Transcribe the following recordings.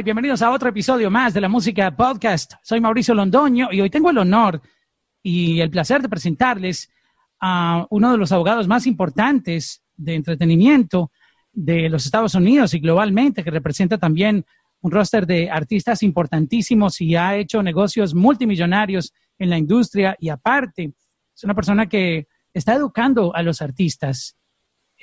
Bienvenidos a otro episodio más de la Música Podcast. Soy Mauricio Londoño y hoy tengo el honor y el placer de presentarles a uno de los abogados más importantes de entretenimiento de los Estados Unidos y globalmente, que representa también un roster de artistas importantísimos y ha hecho negocios multimillonarios en la industria y aparte es una persona que está educando a los artistas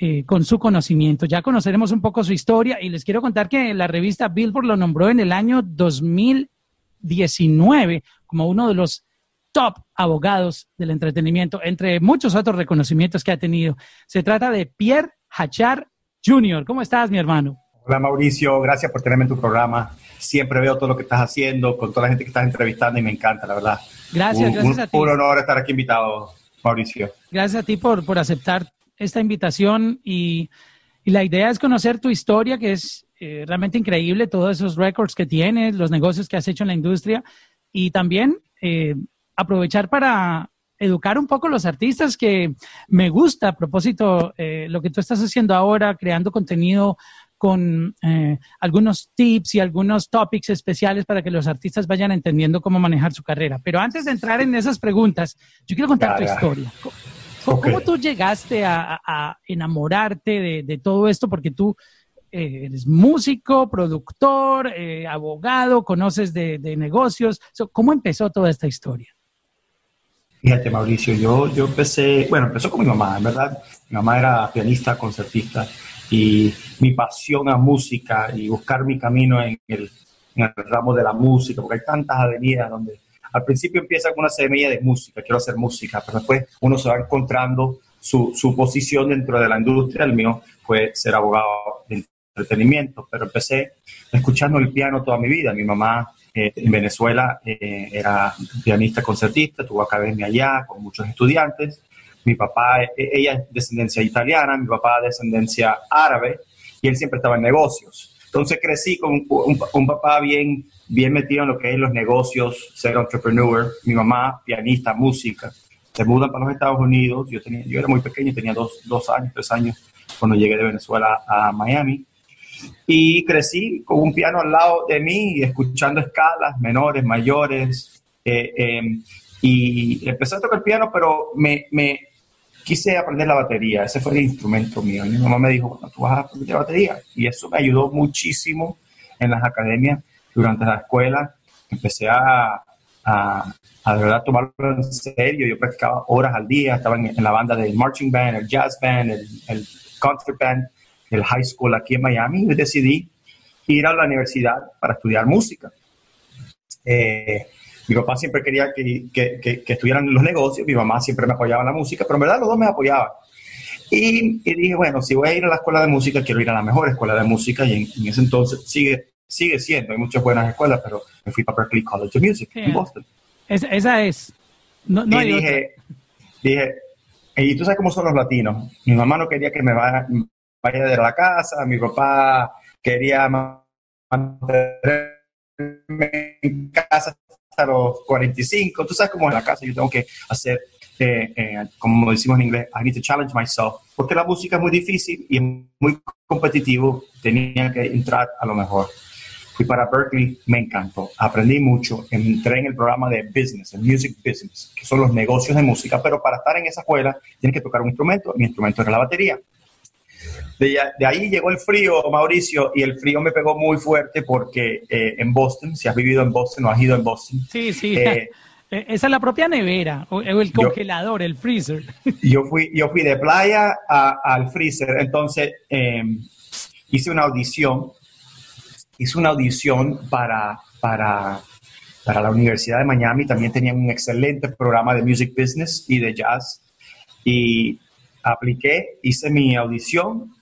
eh, con su conocimiento. Ya conoceremos un poco su historia y les quiero contar que la revista Billboard lo nombró en el año 2019 como uno de los top abogados del entretenimiento, entre muchos otros reconocimientos que ha tenido. Se trata de Pierre Hachar Jr. ¿Cómo estás, mi hermano? Hola, Mauricio. Gracias por tenerme en tu programa. Siempre veo todo lo que estás haciendo, con toda la gente que estás entrevistando y me encanta, la verdad. Gracias, gracias a ti. Un honor estar aquí invitado, Mauricio. Gracias a ti por, por aceptar esta invitación y, la idea es conocer tu historia, que es eh, realmente increíble, todos esos récords que tienes, los negocios que has hecho en la industria y también eh, aprovechar para educar un poco a los artistas que me gusta a propósito eh, lo que tú estás haciendo ahora, creando contenido con algunos tips y algunos topics especiales para que los artistas vayan entendiendo cómo manejar su carrera. Pero antes de entrar en esas preguntas, yo quiero contar tu historia. ¿Cómo, tú llegaste a, enamorarte de, todo esto? Porque tú eh, eres músico, productor, eh, abogado, conoces de, negocios. ¿Cómo empezó toda esta historia? Fíjate, Mauricio, yo, yo empecé, bueno, empezó con mi mamá, en verdad. Mi mamá era pianista, concertista, y mi pasión a música y buscar mi camino en el, en el ramo de la música, porque hay tantas avenidas donde al principio empieza con una semilla de música, quiero hacer música, pero después uno se va encontrando su, su posición dentro de la industria. El mío fue ser abogado de entretenimiento, pero empecé escuchando el piano toda mi vida. Mi mamá eh, en Venezuela eh, era pianista concertista, tuvo academia allá con muchos estudiantes. Mi papá, eh, ella es descendencia italiana, mi papá descendencia árabe y él siempre estaba en negocios. Entonces crecí con un papá bien bien metido en lo que es los negocios, ser entrepreneur. Mi mamá, pianista, música. Se mudan para los Estados Unidos. Yo, tenía, yo era muy pequeño, tenía dos, dos años, tres años cuando llegué de Venezuela a Miami. Y crecí con un piano al lado de mí, escuchando escalas menores, mayores. Eh, em, y empecé a tocar piano, pero me, me, quise aprender la batería. Ese fue el instrumento mío. Y mi mamá me dijo, bueno, tú vas a aprender batería. Y eso me ayudó muchísimo en las academias durante la escuela, empecé a, a, a, de verdad tomarlo en serio. Yo practicaba horas al día, estaba en, la banda del marching band, el jazz band, el, el concert band, el high school aquí en Miami y decidí ir a la universidad para estudiar música. Eh, mi papá siempre quería que, que, que, estuvieran en los negocios, mi mamá siempre me apoyaba en la música, pero en verdad los dos me apoyaban. Y, y, dije, bueno, si voy a ir a la escuela de música, quiero ir a la mejor escuela de música y en, en ese entonces sigue sigue siendo, hay muchas buenas escuelas, pero me fui para Berkeley College of Music en Boston. esa es. No, y dije, dije, y tú sabes cómo son los latinos. Mi mamá no quería que me vaya, vaya de la casa, mi papá quería mantenerme en casa hasta los 45. Tú sabes cómo en la casa yo tengo que hacer, eh, eh, como decimos en inglés, I need to challenge myself, porque la música es muy difícil y es muy competitivo, tenía que entrar a lo mejor. Fui para Berkeley, me encantó. Aprendí mucho. Entré en el programa de business, el music business, que son los negocios de música, pero para estar en esa escuela tienes que tocar un instrumento. Mi instrumento era la batería. De, ahí llegó el frío, Mauricio, y el frío me pegó muy fuerte porque eh, en Boston, si has vivido en Boston o has ido en Boston. Sí, sí. Eh, e, esa es la propia nevera, o el congelador, el freezer. Yo fui, yo fui de playa al freezer, entonces em, hice una audición hice una audición para, para, para la Universidad de Miami. También tenían un excelente programa de music business y de jazz. Y apliqué, hice mi audición,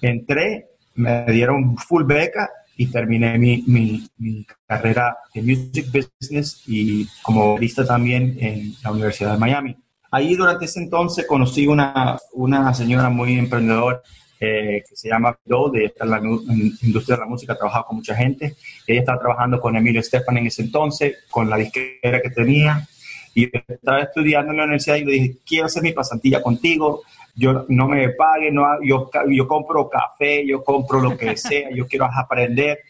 entré, me dieron full beca y terminé mi, mi, mi carrera de music business y como lista también en la Universidad de Miami. Ahí durante ese entonces conocí una, una señora muy emprendedora eh, que se llama Do, de en la industria de la música, ha trabajado con mucha gente. Ella estaba trabajando con Emilio Estefan en ese entonces, con la disquera que tenía. Y estaba estudiando en la universidad y le dije, quiero hacer mi pasantilla contigo, yo no me pague, no, yo, yo compro café, yo compro lo que sea, yo quiero aprender.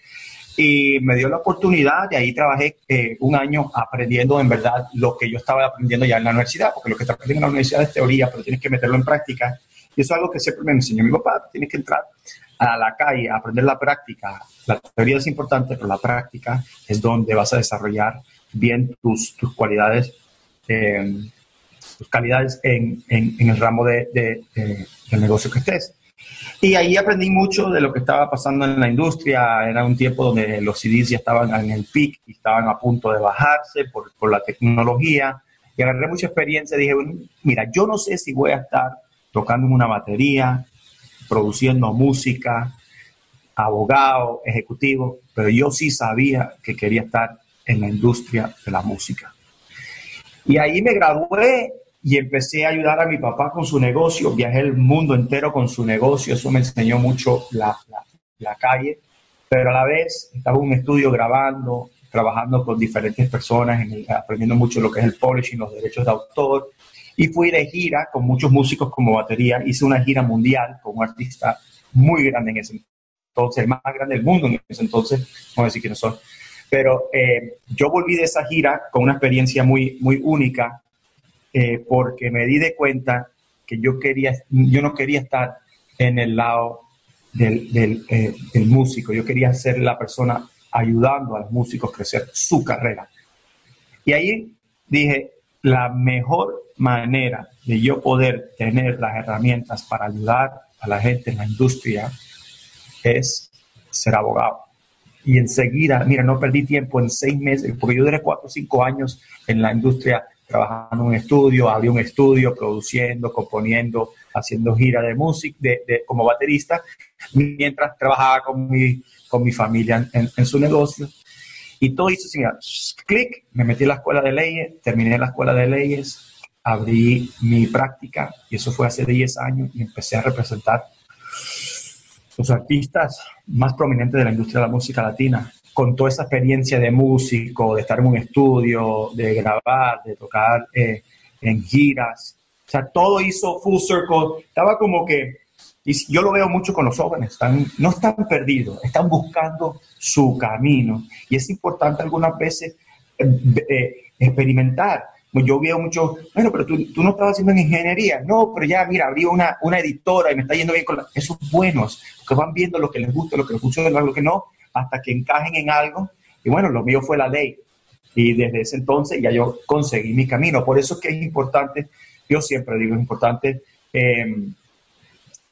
y me dio la oportunidad, de ahí trabajé eh, un año aprendiendo en verdad lo que yo estaba aprendiendo ya en la universidad, porque lo que te aprendiendo en la universidad es teoría, pero tienes que meterlo en práctica. Y eso es algo que siempre me enseñó mi papá, tienes que entrar a la calle a aprender la práctica. La teoría es importante, pero la práctica es donde vas a desarrollar bien tus, tus cualidades, eh, tus calidades en, en, el ramo de, de, del negocio que estés. Y ahí aprendí mucho de lo que estaba pasando en la industria. Era un tiempo donde los CDs ya estaban en el peak y estaban a punto de bajarse por, por la tecnología. Y agarré mucha experiencia. Dije, mira, yo no sé si voy a estar tocando en una batería, produciendo música, abogado, ejecutivo, pero yo sí sabía que quería estar en la industria de la música. Y ahí me gradué y empecé a ayudar a mi papá con su negocio, viajé el mundo entero con su negocio, eso me enseñó mucho la, la, calle, pero a la vez estaba en un estudio grabando, trabajando con diferentes personas, aprendiendo mucho lo que es el polishing, los derechos de autor, y fui de gira con muchos músicos como batería, hice una gira mundial con un artista muy grande en ese entonces, el más grande del mundo en ese entonces, no a decir quiénes son, pero eh, yo volví de esa gira con una experiencia muy, muy única eh, porque me di de cuenta que yo, quería, yo no quería estar en el lado del, eh, del, músico, yo quería ser la persona ayudando a los músicos a crecer su carrera. Y ahí dije, la mejor manera de yo poder tener las herramientas para ayudar a la gente en la industria es ser abogado. Y enseguida, mira, no perdí tiempo en seis meses, porque yo duré cuatro o cinco años en la industria trabajando en un estudio, abrí un estudio, produciendo, componiendo, haciendo gira de música, de, como baterista, mientras trabajaba con mi, con mi familia en, su negocio. Y todo hizo así, clic, me metí en la escuela de leyes, terminé la escuela de leyes, abrí mi práctica, y eso fue hace 10 años, y empecé a representar los artistas más prominentes de la industria de la música latina con toda esa experiencia de músico, de estar en un estudio, de grabar, de tocar eh, en giras. O sea, todo hizo full circle. Estaba como que, y yo lo veo mucho con los jóvenes, están, no están perdidos, están buscando su camino. Y es importante algunas veces eh, eh, experimentar. Yo veo mucho, bueno, pero tú, tú, no estabas haciendo en ingeniería. No, pero ya, mira, abrí una, una editora y me está yendo bien con la... Esos buenos, que van viendo lo que les gusta, lo que les funciona, lo que no, hasta que encajen en algo. Y bueno, lo mío fue la ley. Y desde ese entonces ya yo conseguí mi camino. Por eso es que es importante, yo siempre digo, es importante em,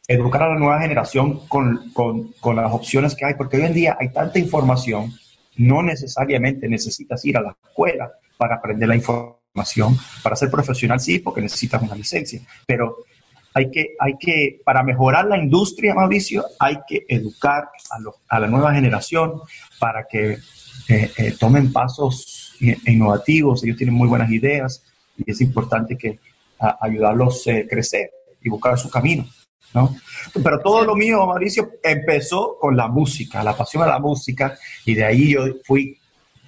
educar a la nueva generación con, con, con, las opciones que hay, porque hoy en día hay tanta información, no necesariamente necesitas ir a la escuela para aprender la información. Para ser profesional sí, porque necesitas una licencia, pero hay que, hay que, para mejorar la industria, Mauricio, hay que educar a, la nueva generación para que eh, eh, tomen pasos innovativos. Ellos tienen muy buenas ideas y es importante que ayudarlos a crecer y buscar su camino. ¿No? Pero todo lo mío, Mauricio, empezó con la música, la pasión a la música, y de ahí yo fui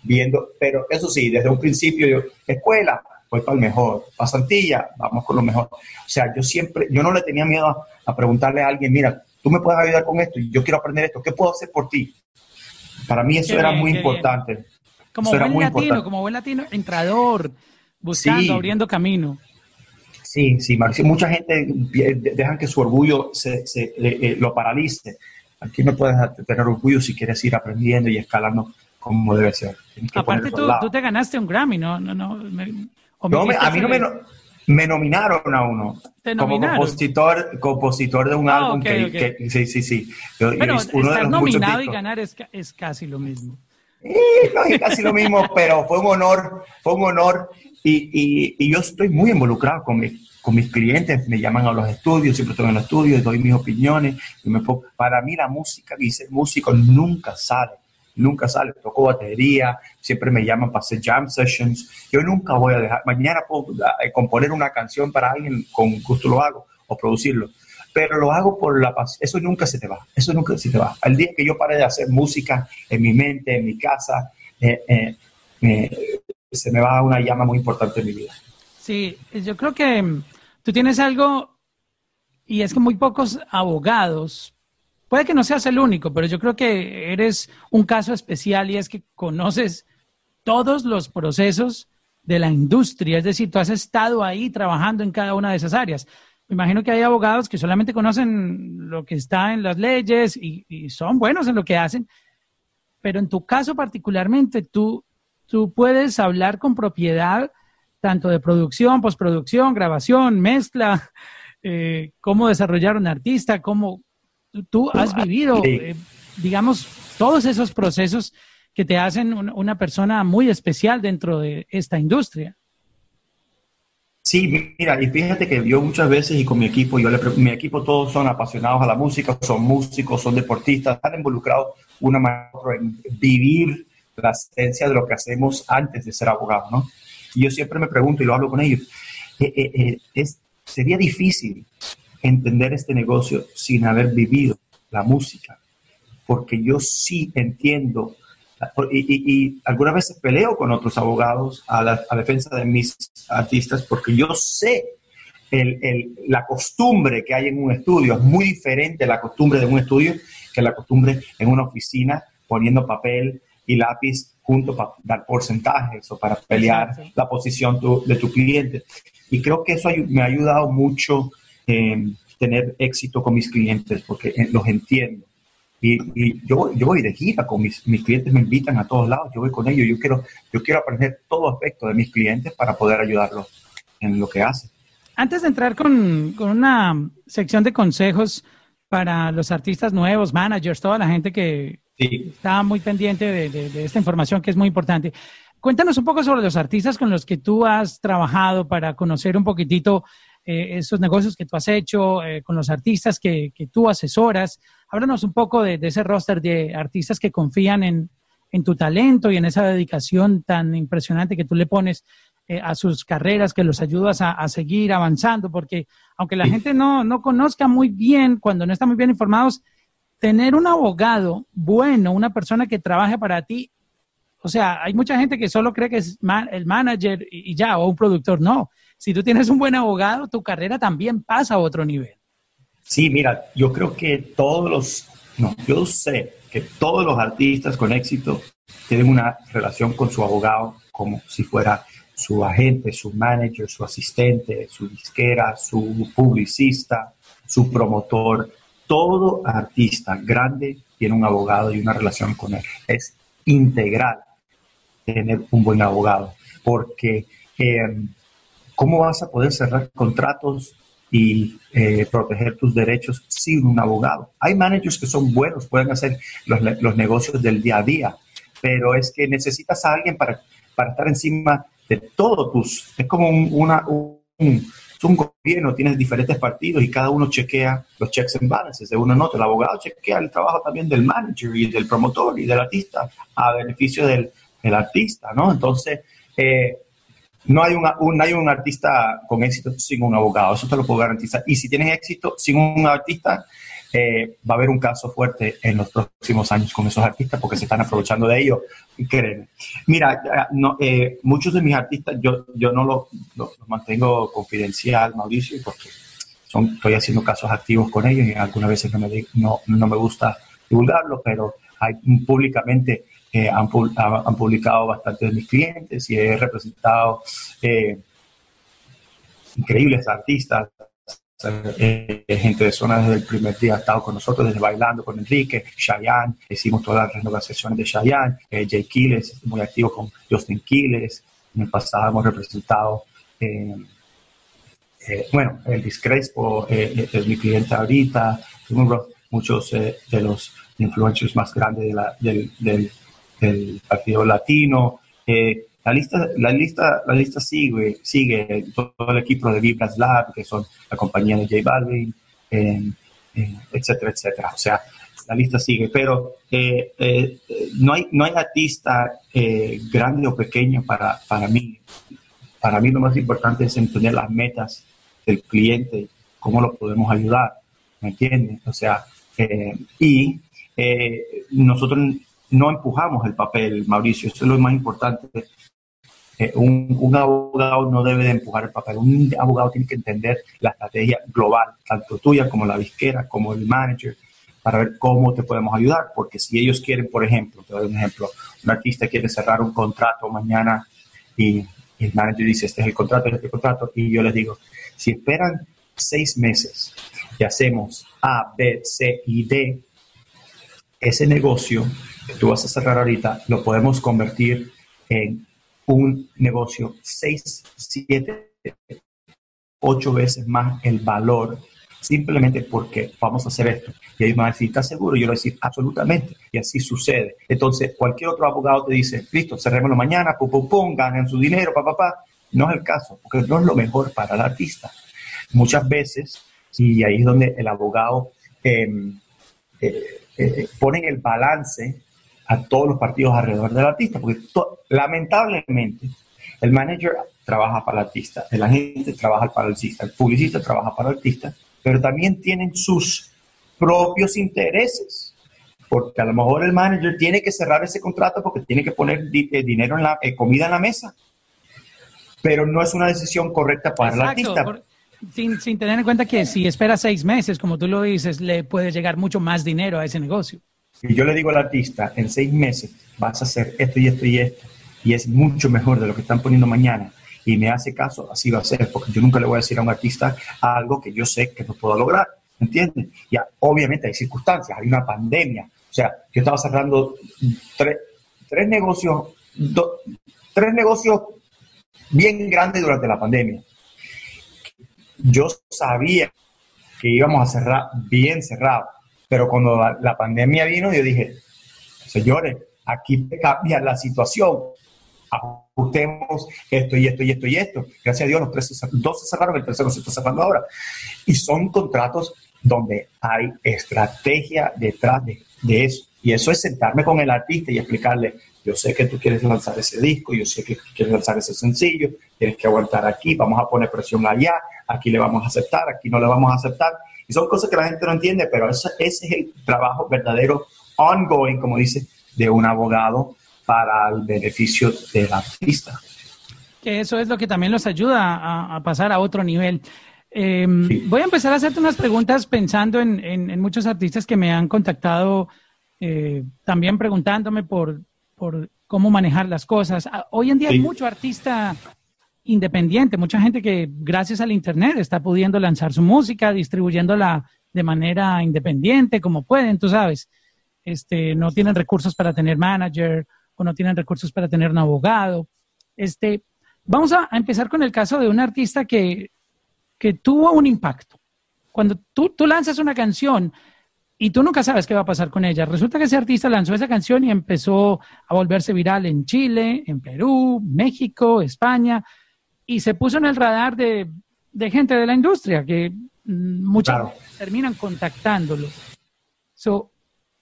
viendo, pero eso sí, desde un principio yo, escuela, voy para el mejor. Pasantilla, vamos con lo mejor. O sea, yo siempre, yo no le tenía miedo a, preguntarle a alguien, mira, tú me puedes ayudar con esto, yo quiero aprender esto, ¿qué puedo hacer por ti? Para mí eso era muy importante. Como buen latino, como buen latino, entrador, buscando, abriendo camino. Sí, sí, Marcio. Mucha gente deja que su orgullo se, eh, lo paralice. Aquí no puedes tener orgullo si quieres ir aprendiendo y escalando como debe ser. Aparte tú, tú, te ganaste un Grammy, ¿no? no, no no, a mí no me, me, nominaron a uno. como compositor, compositor de un ah, álbum que, sí, sí, sí. pero estar nominado y ganar es, es, casi lo mismo. No es casi lo mismo, pero fue un honor, fue un honor. Y, y, y yo estoy muy involucrado con, mi, con mis clientes, me llaman a los estudios, siempre estoy en los estudios, doy mis opiniones. Y me para mí la música y ser músico nunca sale nunca sale, toco batería, siempre me llaman para hacer jam sessions, yo nunca voy a dejar, mañana puedo eh, componer una canción para alguien, con gusto lo hago, o producirlo, pero lo hago por la paz, eso nunca se te va, eso nunca se te va. Al día que yo pare de hacer música en mi mente, en mi casa, eh, eh, se me va una llama muy importante en mi vida. Sí, yo creo que tú tienes algo, y es que muy pocos abogados puede que no seas el único, pero yo creo que eres un caso especial y es que conoces todos los procesos de la industria, es decir, tú has estado ahí trabajando en cada una de esas áreas. Me imagino que hay abogados que solamente conocen lo que está en las leyes y, son buenos en lo que hacen, pero en tu caso particularmente, tú, tú puedes hablar con propiedad tanto de producción, postproducción, grabación, mezcla, eh, cómo desarrollar un artista, cómo tú has vivido, eh, digamos, todos esos procesos que te hacen una persona muy especial dentro de esta industria. Sí, mira, y fíjate que yo muchas veces y con mi equipo, yo le, mi equipo todos son apasionados a la música, son músicos, son deportistas, están involucrados una más en vivir la esencia de lo que hacemos antes de ser abogados, ¿no? Y yo siempre me pregunto y lo hablo con ellos, eh, eh, eh, es, sería difícil entender este negocio sin haber vivido la música, porque yo sí entiendo y, algunas veces peleo con otros abogados a, la, defensa de mis artistas porque yo sé la costumbre que hay en un estudio. Es muy diferente la costumbre de un estudio que la costumbre en una oficina poniendo papel y lápiz junto para dar porcentajes o para pelear la posición de tu cliente. Y creo que eso me ha ayudado mucho en tener éxito con mis clientes porque eh, los entiendo. Y, yo, yo voy de gira con mis, mis clientes, me invitan a todos lados, yo voy con ellos, yo quiero, yo quiero aprender todo aspecto de mis clientes para poder ayudarlos en lo que hacen. Antes de entrar con, con una sección de consejos para los artistas nuevos, managers, toda la gente que está muy pendiente de, de, esta información que es muy importante. Cuéntanos un poco sobre los artistas con los que tú has trabajado para conocer un poquitito eh, esos negocios que tú has hecho, eh, con los artistas que, que, tú asesoras. Háblanos un poco de, ese roster de artistas que confían en, en, tu talento y en esa dedicación tan impresionante que tú le pones eh, a sus carreras, que los ayudas a, a seguir avanzando, porque aunque la gente no, no conozca muy bien, cuando no está muy bien informados, tener un abogado bueno, una persona que trabaje para ti, o sea, hay mucha gente que solo cree que es el manager y ya, o un productor, no si tú tienes un buen abogado, tu carrera también pasa a otro nivel. Sí, mira, yo creo que todos los, no, yo sé que todos los artistas con éxito tienen una relación con su abogado como si fuera su agente, su manager, su asistente, su disquera, su publicista, su promotor. Todo artista grande tiene un abogado y una relación con él. Es integral tener un buen abogado porque eh, ¿Cómo vas a poder cerrar contratos eh, proteger tus derechos sin un abogado? Hay managers que son buenos, pueden hacer los, negocios del día a día, pero es que necesitas a alguien para, para estar encima de todos tus... Es como un, una, un, gobierno, tienes diferentes partidos y cada uno chequea los checks and balances de uno en otro. El abogado chequea el trabajo también del manager y del promotor y del artista a beneficio del, del artista, ¿no? Entonces, eh, no hay, un, hay un artista con éxito sin un abogado, eso te lo puedo garantizar. Y si tienes éxito sin un artista, eh, va a haber un caso fuerte en los próximos años con esos artistas porque se están aprovechando de ellos. Créeme. Mira, no, eh, muchos de mis artistas yo, yo no los lo, mantengo confidencial, Mauricio, porque son, estoy haciendo casos activos con ellos y algunas veces no me, no, no me gusta divulgarlo, pero hay, públicamente han, publicado bastante de mis clientes y he representado eh, increíbles artistas, eh, gente de zona desde el primer día ha estado con nosotros, desde bailando con Enrique, Cheyenne, hicimos todas las renovaciones de Cheyenne, eh, Jay Quiles, muy activo con Justin Quiles, en el pasado hemos representado, bueno, el Crespo es mi cliente ahorita, muchos de los influencers más grandes del, del el Partido Latino. Eh, la lista, la lista, la lista sigue, sigue todo el equipo de Vibras Lab, que son la compañía de J Balvin, etcétera, etcétera. O sea, la lista sigue, pero eh, eh, no, hay, no hay artista grande o pequeño para, para mí. Para mí lo más importante es entender las metas del cliente, cómo lo podemos ayudar, ¿me entiendes? O sea, y nosotros no empujamos el papel, Mauricio, eso es lo más importante. Eh, un, abogado no debe de empujar el papel, un abogado tiene que entender la estrategia global, tanto tuya como la disquera, como el manager, para ver cómo te podemos ayudar, porque si ellos quieren, por ejemplo, te doy un ejemplo, un artista quiere cerrar un contrato mañana y el manager dice, este es el contrato, este es el contrato, y yo les digo, si esperan seis meses y hacemos A, B, C y D, ese negocio que tú vas a cerrar ahorita lo podemos convertir en un negocio seis, siete, ocho veces más el valor simplemente porque vamos a hacer esto. Y ellos van a decir, ¿estás seguro? Y yo le voy a decir, absolutamente. Y así sucede. Entonces, cualquier otro abogado te dice, listo, cerrémoslo mañana, pum, pum, pum, ganen su dinero, papá, papá. No es el caso, porque no es lo mejor para el artista. Muchas veces, y ahí es donde el abogado em, eh, eh, pone el balance a todos los partidos alrededor del artista, porque lamentablemente el manager trabaja para el artista, el agente trabaja para el artista, el publicista trabaja para el artista, pero también tienen sus propios intereses, porque a lo mejor el manager tiene que cerrar ese contrato porque tiene que poner eh, dinero en la eh, comida en la mesa, pero no es una decisión correcta para el artista. Sin, sin tener en cuenta que si espera seis meses, como tú lo dices, le puede llegar mucho más dinero a ese negocio. Y yo le digo al artista, en seis meses vas a hacer esto y esto y esto, y es mucho mejor de lo que están poniendo mañana, y me hace caso, así va a ser, porque yo nunca le voy a decir a un artista algo que yo sé que no puedo lograr, ¿entiendes? Ya, obviamente hay circunstancias, hay una pandemia, o sea, yo estaba cerrando tres, tres negocios, tres negocios bien grandes durante la pandemia. Yo sabía que íbamos a cerrar bien cerrado pero cuando la, pandemia vino, yo dije, señores, aquí cambia la situación. Ajustemos esto y esto y esto y esto. Gracias a Dios, los tres, dos se cerraron, el tercero se está cerrando ahora. Y son contratos donde hay estrategia detrás de, de eso. Y eso es sentarme con el artista y explicarle, yo sé que tú quieres lanzar ese disco, yo sé que quieres lanzar ese sencillo, tienes que aguantar aquí, vamos a poner presión allá, aquí le vamos a aceptar, aquí no le vamos a aceptar. Y son cosas que la gente no entiende, pero ese, es el trabajo verdadero, ongoing, como dice, de un abogado para el beneficio del artista. Que eso es lo que también los ayuda a, pasar a otro nivel. Em, voy a empezar a hacerte unas preguntas pensando en, muchos artistas que me han contactado, eh, también preguntándome por, por cómo manejar las cosas. Ah, hoy en día hay mucho artista independiente, mucha gente que gracias al Internet está pudiendo lanzar su música, distribuyéndola de manera independiente, como pueden, tú sabes. Este, no tienen recursos para tener manager o no tienen recursos para tener un abogado. Este, vamos a, empezar con el caso de un artista que, que tuvo un impacto. Cuando tú, tú lanzas una canción y tú nunca sabes qué va a pasar con ella, resulta que ese artista lanzó esa canción y empezó a volverse viral en Chile, en Perú, México, España y se puso en el radar de, gente de la industria que mm, muchas terminan contactándolo. So,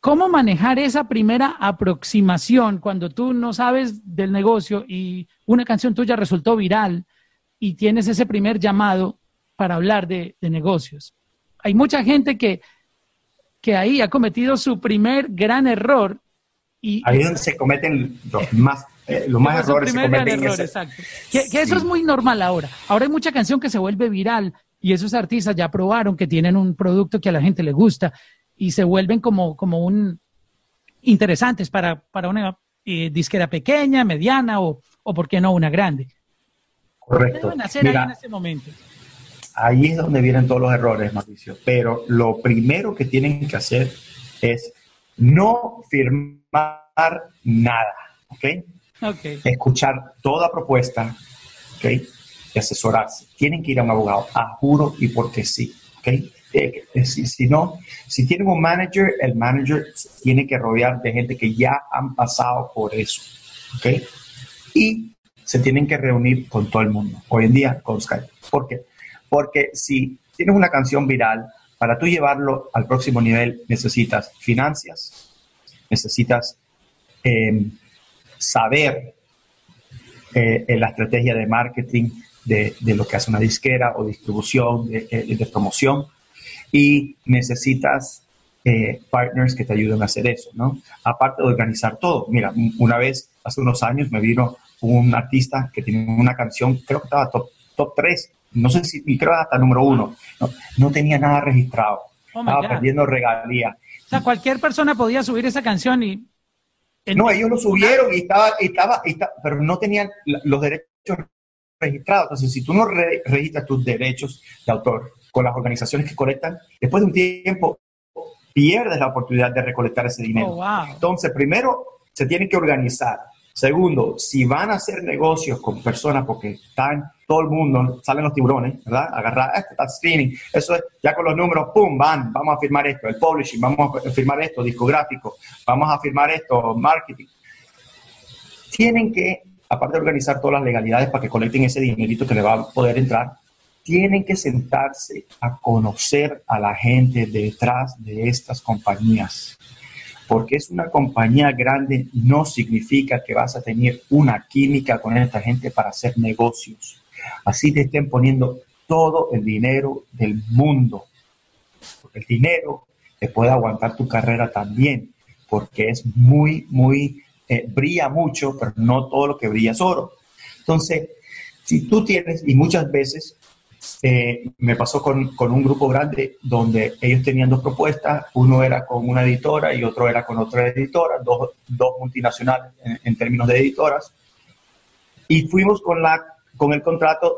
¿Cómo manejar esa primera aproximación cuando tú no sabes del negocio y una canción tuya resultó viral y tienes ese primer llamado para hablar de, negocios? Hay mucha gente que, que ahí ha cometido su primer gran error. Y, ahí es donde se cometen los más eh, los más errores se cometen error, exacto. Que, eso es muy normal ahora. Ahora hay mucha canción que se vuelve viral y esos artistas ya probaron que tienen un producto que a la gente le gusta y se vuelven como, como un interesantes para, para una eh, disquera pequeña, mediana o, o, por qué no, una grande. Correcto. ahí en ese momento? Ahí es donde vienen todos los errores, Mauricio. Pero lo primero que tienen que hacer es no firmar nada, ¿ok? escuchar toda propuesta ¿okay? y asesorarse. Tienen que ir a un abogado, a juro y porque sí. ¿okay? Eh, eh, si, si, no, si tienen un manager, el manager tiene que rodear de gente que ya han pasado por eso. ¿okay? Y se tienen que reunir con todo el mundo. Hoy en día con Skype. ¿Por qué? Porque si tienes una canción viral, para tú llevarlo al próximo nivel necesitas finanzas, necesitas eh, saber eh, la estrategia de marketing de, lo que hace una disquera o distribución, de, eh, promoción, y necesitas eh, partners que te ayuden a hacer eso, ¿no? Aparte de organizar todo. Mira, una vez, hace unos años, me vino un artista que tiene una canción, creo que estaba top, top 3, no sé si, creo que hasta número uno, no, tenía nada registrado, oh estaba perdiendo regalías O sea, cualquier persona podía subir esa canción y... No, ellos lo subieron y estaba, estaba, pero no tenían los derechos registrados. Entonces, si tú no registras tus derechos de autor con las organizaciones que colectan, después de un tiempo pierdes la oportunidad de recolectar ese dinero. Oh, Entonces, primero, se tienen que organizar. Segundo, si van a hacer negocios con personas, porque están todo el mundo, salen los tiburones, ¿verdad? Agarrar, este está streaming, eso es, ya con los números, pum, van, vamos a firmar esto, el publishing, vamos a firmar esto, discográfico, vamos a firmar esto, marketing. Tienen que, aparte de organizar todas las legalidades para que colecten ese dinerito que le va a poder entrar, tienen que sentarse a conocer a la gente detrás de estas compañías. Porque es una compañía grande no significa que vas a tener una química con esta gente para hacer negocios. Así te estén poniendo todo el dinero del mundo. El dinero te puede aguantar tu carrera también, porque es muy, muy, eh, brilla mucho, pero no todo lo que brilla es oro. Entonces, si tú tienes, y muchas veces eh, me pasó con, un grupo grande donde ellos tenían dos propuestas, uno era con una editora y otro era con otra editora, dos, multinacionales en, términos de editoras, y fuimos con, la, con el contrato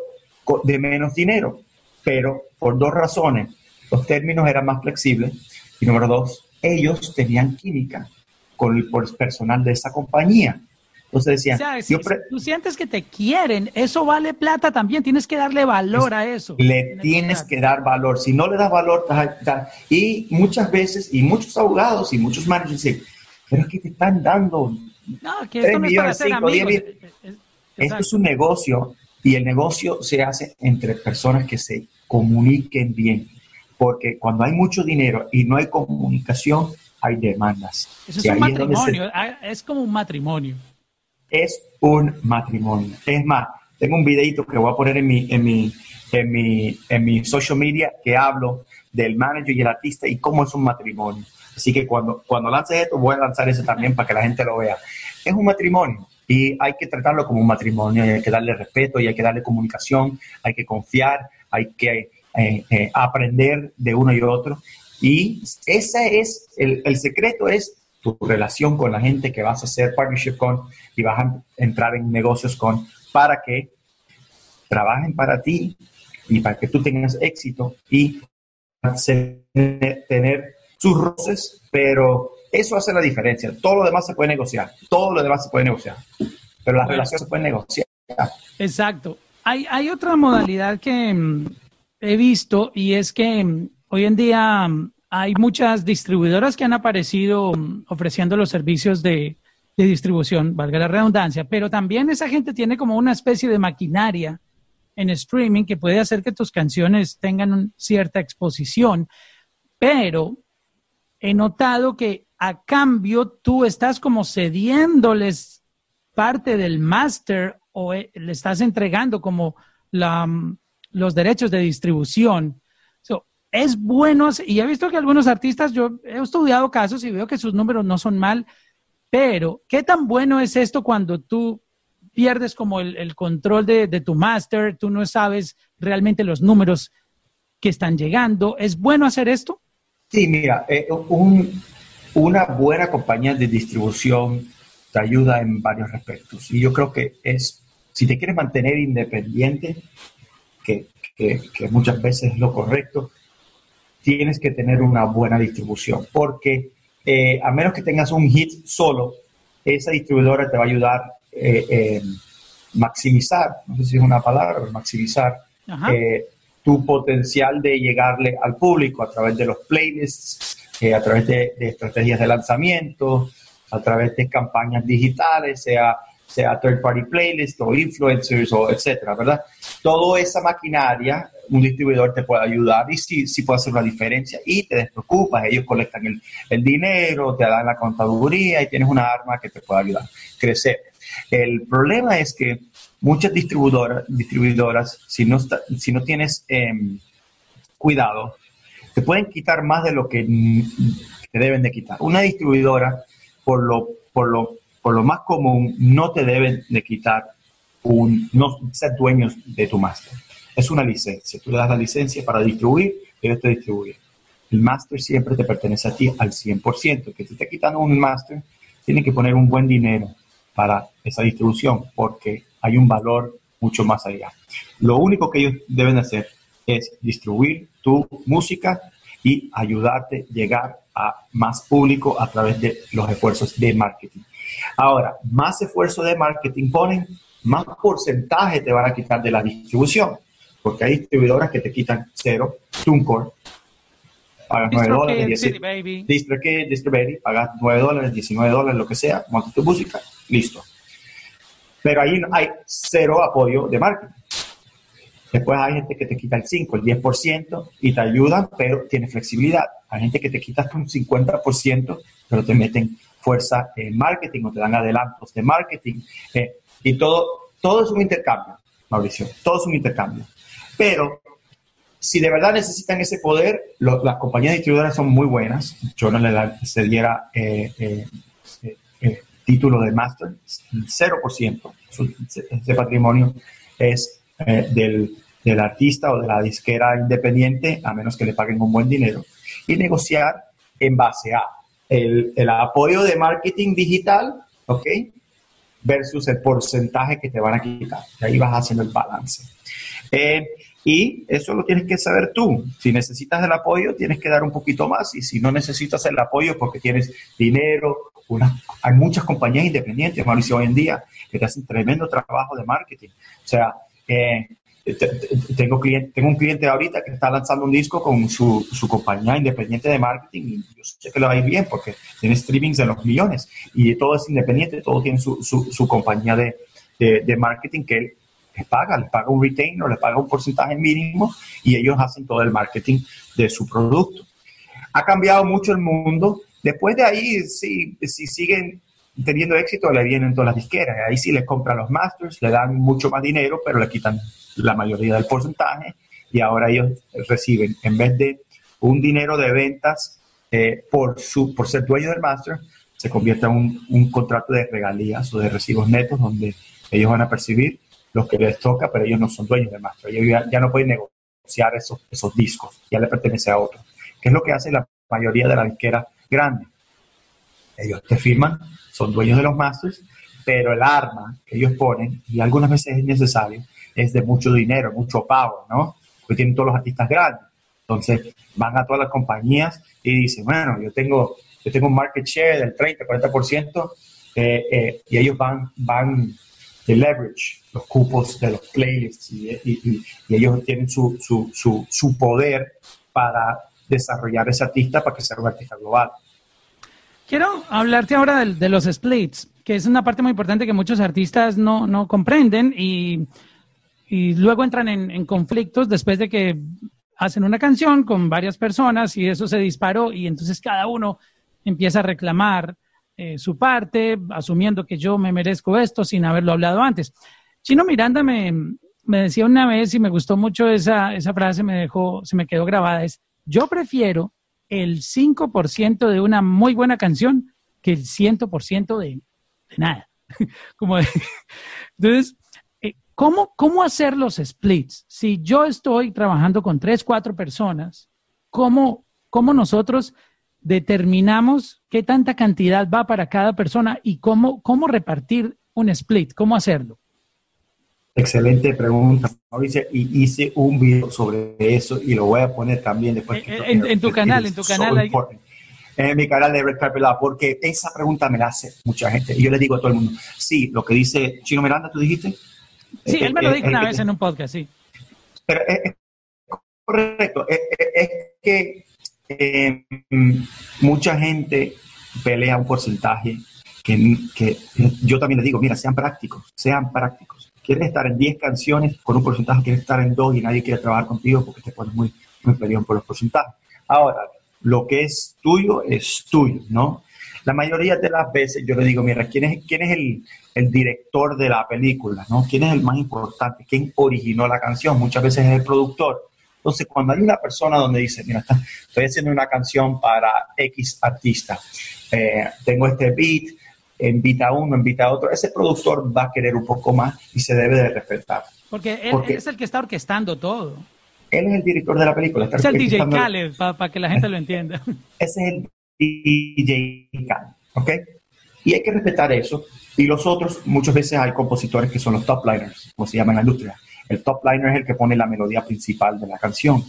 de menos dinero, pero por dos razones. Los términos eran más flexibles y número dos, ellos tenían química con el personal de esa compañía. Entonces decía, si, tú sientes que te quieren, eso vale plata también, tienes que darle valor a eso. Le tienes que, dar valor, si no le das valor, y muchas veces, y muchos abogados y muchos managers dicen, pero es que te están dando no, que esto no millones, 5, 10 millones. Esto es un negocio y el negocio se hace entre personas que se comuniquen bien, porque cuando hay mucho dinero y no hay comunicación, hay demandas. Eso es un matrimonio, ah, es como un matrimonio es un matrimonio. Es más, tengo un videito que voy a poner en mi, en mi, en mi, en mi social media que hablo del manager y el artista y cómo es un matrimonio. Así que cuando, cuando lances esto, voy a lanzar ese también para que la gente lo vea. Es un matrimonio y hay que tratarlo como un matrimonio, hay que darle respeto y hay que darle comunicación, hay que confiar, hay que eh, eh, aprender de uno y otro. Y ese es, el, el secreto es tu relación con la gente que vas a hacer partnership con y vas a entrar en negocios con para que trabajen para ti y para que tú tengas éxito y tener sus roces, pero eso hace la diferencia. Todo lo demás se puede negociar, todo lo demás se puede negociar, pero las relaciones se pueden negociar. Exacto. Hay, hay otra modalidad que mm, he visto y es que mm, hoy en día mm, hay muchas distribuidoras que han aparecido ofreciendo los servicios de, de distribución, valga la redundancia, pero también esa gente tiene como una especie de maquinaria en streaming que puede hacer que tus canciones tengan cierta exposición, pero he notado que a cambio tú estás como cediéndoles parte del máster o eh, le estás entregando como la, los derechos de distribución. es bueno, y he visto que algunos artistas, yo he estudiado casos y veo que sus números no son mal, pero, ¿qué tan bueno es esto cuando tú pierdes como el, control de, tu máster, tú no sabes realmente los números que están llegando? ¿Es bueno hacer esto? Sí, mira, eh, una buena compañía de distribución te ayuda en varios aspectos. Y yo creo que es, si te quieres mantener independiente, que, que muchas veces es lo correcto, tienes que tener una buena distribución, porque eh, a menos que tengas un hit solo, esa distribuidora te va a ayudar a eh, eh, maximizar, no sé si es una palabra, maximizar tu potencial de llegarle al público a través de los playlists, a través de, estrategias de lanzamiento, a través de campañas digitales, sea sea third party playlist o influencers o etcétera, ¿verdad? Toda esa maquinaria un distribuidor te puede ayudar y sí, sí puede hacer una diferencia y te despreocupas, ellos colectan el, dinero, te dan la contaduría y tienes una arma que te puede ayudar a crecer. El problema es que muchas distribuidoras, distribuidoras si, no si no tienes em, cuidado, te pueden quitar más de lo que te deben de quitar. Una distribuidora, por lo, por lo, por lo más común, no te deben de quitar un, no ser dueños de tu máster es una licencia. Tú le das la licencia para distribuir, ellos te distribuyen. el máster siempre te pertenece a ti al 100%. Que te esté quitando un máster, tiene que poner un buen dinero para esa distribución porque hay un valor mucho más allá. Lo único que ellos deben hacer es distribuir tu música y ayudarte a llegar a más público a través de los esfuerzos de marketing. Ahora, más esfuerzo de marketing ponen, más porcentaje te van a quitar de la distribución, porque hay distribuidoras que te quitan cero, TuneCore, pagas 9 dólares, Distribute, pagas 9 dólares, 19 dólares, lo que sea, montas tu música, listo. Pero ahí hay cero apoyo de marketing. Después hay gente que te quita el 5, el 10% y te ayuda, pero tiene flexibilidad. Hay gente que te quita hasta un 50%, pero te meten fuerza en marketing o te dan adelantos de marketing. Eh, y todo, todo es un intercambio, Mauricio, todo es un intercambio. Pero si de verdad necesitan ese poder, las compañías distribuidoras son muy buenas. Yo no le eh, título de master, 0%. Ese patrimonio es del, del, artista o de la disquera independiente, a menos que le paguen un buen dinero. Y negociar en base a el, el apoyo de marketing digital, ¿ok? Versus el porcentaje que te van a quitar. Y ahí vas haciendo el balance. Eh, y eso lo tienes que saber tú. Si necesitas el apoyo, tienes que dar un poquito más. Y si no necesitas el apoyo porque tienes dinero, hay muchas compañías independientes, Mauricio, hoy en día, que te hacen tremendo trabajo de marketing. O sea, eh, tengo, cliente, tengo un cliente ahorita que está lanzando un disco con su, compañía independiente de marketing y yo sé que le va a ir bien porque tiene streamings de los millones y todo es independiente, todo tiene su, compañía de marketing que él les paga, les paga un retainer, les paga un porcentaje mínimo y ellos hacen todo el marketing de su producto. Ha cambiado mucho el mundo. Después de ahí, si, si siguen teniendo éxito, le vienen todas las disqueras. Ahí sí les compran los masters, le dan mucho más dinero, pero le quitan la mayoría del porcentaje y ahora ellos reciben, en vez de un dinero de ventas eh, por, su, por ser dueño del master, se convierte en un, un contrato de regalías o de recibos netos donde ellos van a percibir los que les toca, pero ellos no son dueños del master. Ellos ya, no pueden negociar esos, esos discos, ya le pertenece a otro. ¿Qué es lo que hace la mayoría de las disqueras grandes? Ellos te firman, son dueños de los masters, pero el arma que ellos ponen, y algunas veces es necesario, es de mucho dinero, mucho pago, ¿no? Porque tienen todos los artistas grandes. Entonces van a todas las compañías y dicen, bueno, yo tengo, yo tengo un market share del 30, 40%, eh, eh, y ellos van, van de leverage los cupos de los playlists y, ellos tienen su, su, su, poder para desarrollar ese artista para que sea un artista global. Quiero hablarte ahora de, de, los splits, que es una parte muy importante que muchos artistas no, no comprenden y, y, luego entran en, en conflictos después de que hacen una canción con varias personas y eso se disparó y entonces cada uno empieza a reclamar eh, su parte, asumiendo que yo me merezco esto sin haberlo hablado antes. Chino Miranda me, me decía una vez y me gustó mucho esa, esa frase, me dejó, se me quedó grabada, es, yo prefiero el 5% de una muy buena canción que el 100% de, de nada. Como entonces, eh, ¿cómo, ¿cómo hacer los splits? Si yo estoy trabajando con tres, cuatro personas, ¿cómo, cómo nosotros determinamos qué tanta cantidad va para cada persona y cómo, cómo repartir un split, cómo hacerlo. Excelente pregunta, Mauricio. Y hice un video sobre eso y lo voy a poner también después. Eh, en, tu canal, en tu canal. En mi canal de Red Carpet Lab, porque esa pregunta me la hace mucha gente. Y yo le digo a todo el mundo, sí, lo que dice Chino Miranda, ¿tú dijiste? Sí, él me lo eh, dijo una vez en un podcast, sí. Pero es, correcto, es que eh, mucha gente pelea un porcentaje que, que, yo también les digo, mira, sean prácticos, sean prácticos. Quieres estar en 10 canciones con un porcentaje, quieres estar en 2 y nadie quiere trabajar contigo porque te pones muy, muy peleón por los porcentajes. Ahora, lo que es tuyo es tuyo, ¿no? La mayoría de las veces yo le digo, mira, ¿quién es, quién es el, el director de la película, ¿no? ¿Quién es el más importante? ¿Quién originó la canción? Muchas veces es el productor entonces, cuando hay una persona donde dice, mira, estoy haciendo una canción para X artista, eh, tengo este beat, invita a uno, invita a otro, ese productor va a querer un poco más y se debe de respetar. Porque él es el que está orquestando todo. Él es el director de la película. es el DJ Khaled, para que la gente lo entienda. Ese es el DJ Khaled, ¿ok? Y hay que respetar eso. Y los otros, muchas veces hay compositores que son los top liners, como se llama en la industria. El top liner es el que pone la melodía principal de la canción.